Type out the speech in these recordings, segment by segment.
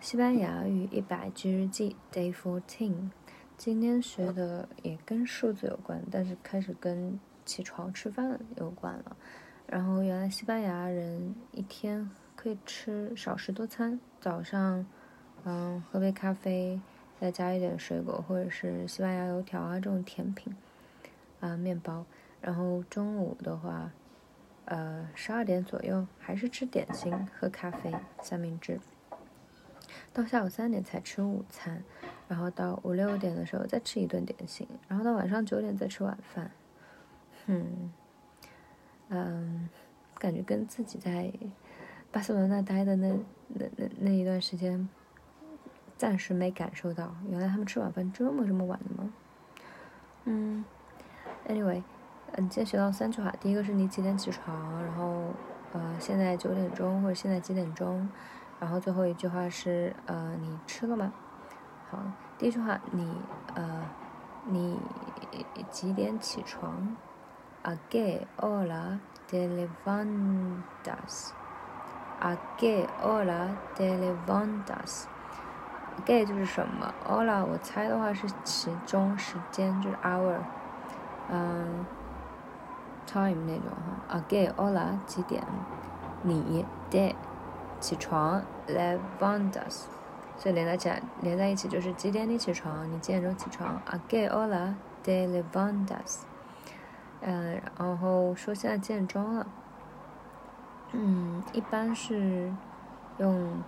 西班牙语一百句日记 Day Fourteen，今天学的也跟数字有关，但是开始跟起床吃饭有关了。然后原来西班牙人一天可以吃少食多餐，早上嗯喝杯咖啡，再加一点水果或者是西班牙油条啊这种甜品啊面包。然后中午的话，呃十二点左右还是吃点心，喝咖啡，三明治。到下午三点才吃午餐，然后到五六点的时候再吃一顿点心，然后到晚上九点再吃晚饭。嗯，嗯，感觉跟自己在巴塞罗那待的那那那那一段时间，暂时没感受到，原来他们吃晚饭这么这么晚的吗？嗯，anyway，嗯，今天学到三句话，第一个是你几点起床，然后呃现在九点钟或者现在几点钟。然后最后一句话是，呃，你吃了吗？好，第一句话，你，呃，你几点起床？A qué hora te levantas？A qué hora te levantas？qué 就是什么？hora 我猜的话是时钟时间，就是 hour，嗯，time 那种哈。A qué hora 几点？你 de 起床，levantas，所以连在起来，连在一起就是几点你起床？你几点钟起床？A qué hora te levantas？嗯，然后说现在几点钟了？嗯，一般是用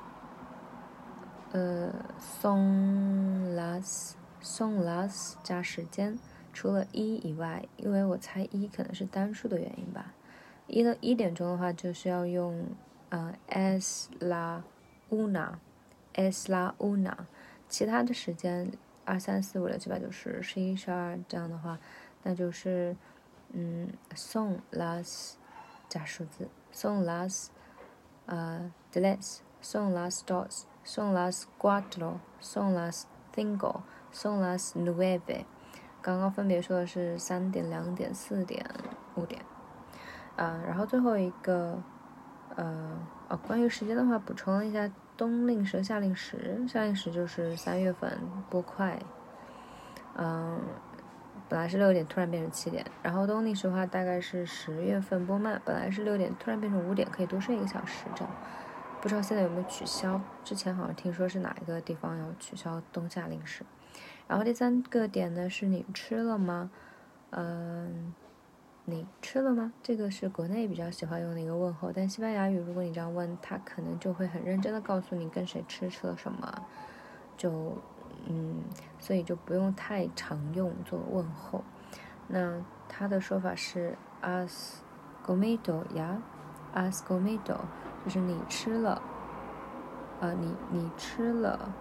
呃 son las son las 加时间，除了一以外，因为我猜一可能是单数的原因吧。一的一点钟的话，就是要用。呃，es la una，es la una，其他的时间二三四五六七八九十十一十二这样的话，那就是嗯，son las 加数字，son las 呃 tres，son las dos，son las cuatro，son las cinco，son las nueve。刚刚分别说的是三点、两点、四点、五点，啊，然后最后一个。呃，哦，关于时间的话，补充一下冬令时、夏令时。夏令时就是三月份拨快，嗯，本来是六点，突然变成七点。然后冬令时的话，大概是十月份拨慢，本来是六点，突然变成五点，可以多睡一个小时这样。不知道现在有没有取消？之前好像听说是哪一个地方要取消冬夏令时。然后第三个点呢，是你吃了吗？嗯。你吃了吗？这个是国内比较喜欢用的一个问候，但西班牙语如果你这样问，他可能就会很认真的告诉你跟谁吃，吃了什么，就嗯，所以就不用太常用做问候。那他的说法是 as comido 呀，as comido，就是你吃了，呃，你你吃了，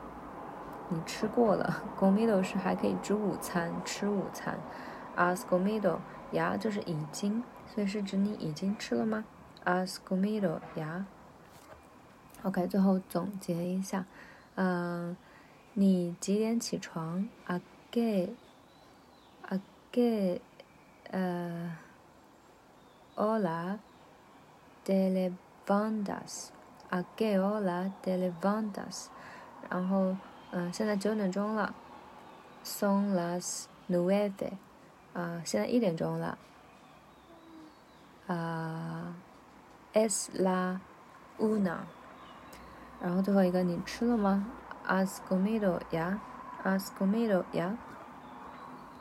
你吃过了。comido 是还可以吃午餐，吃午餐，as comido。呀，就是已经，所以是指你已经吃了吗？Has comido 呀。OK，最后总结一下，嗯，你几点起床？A qué，a qué，呃，hola de levantas，a qué hola de levantas。然后，嗯，现在九点钟了，Son las nueve。啊，现在一点钟了。啊，es la una。然后最后一个，你吃了吗？Has comido ya？Has comido ya？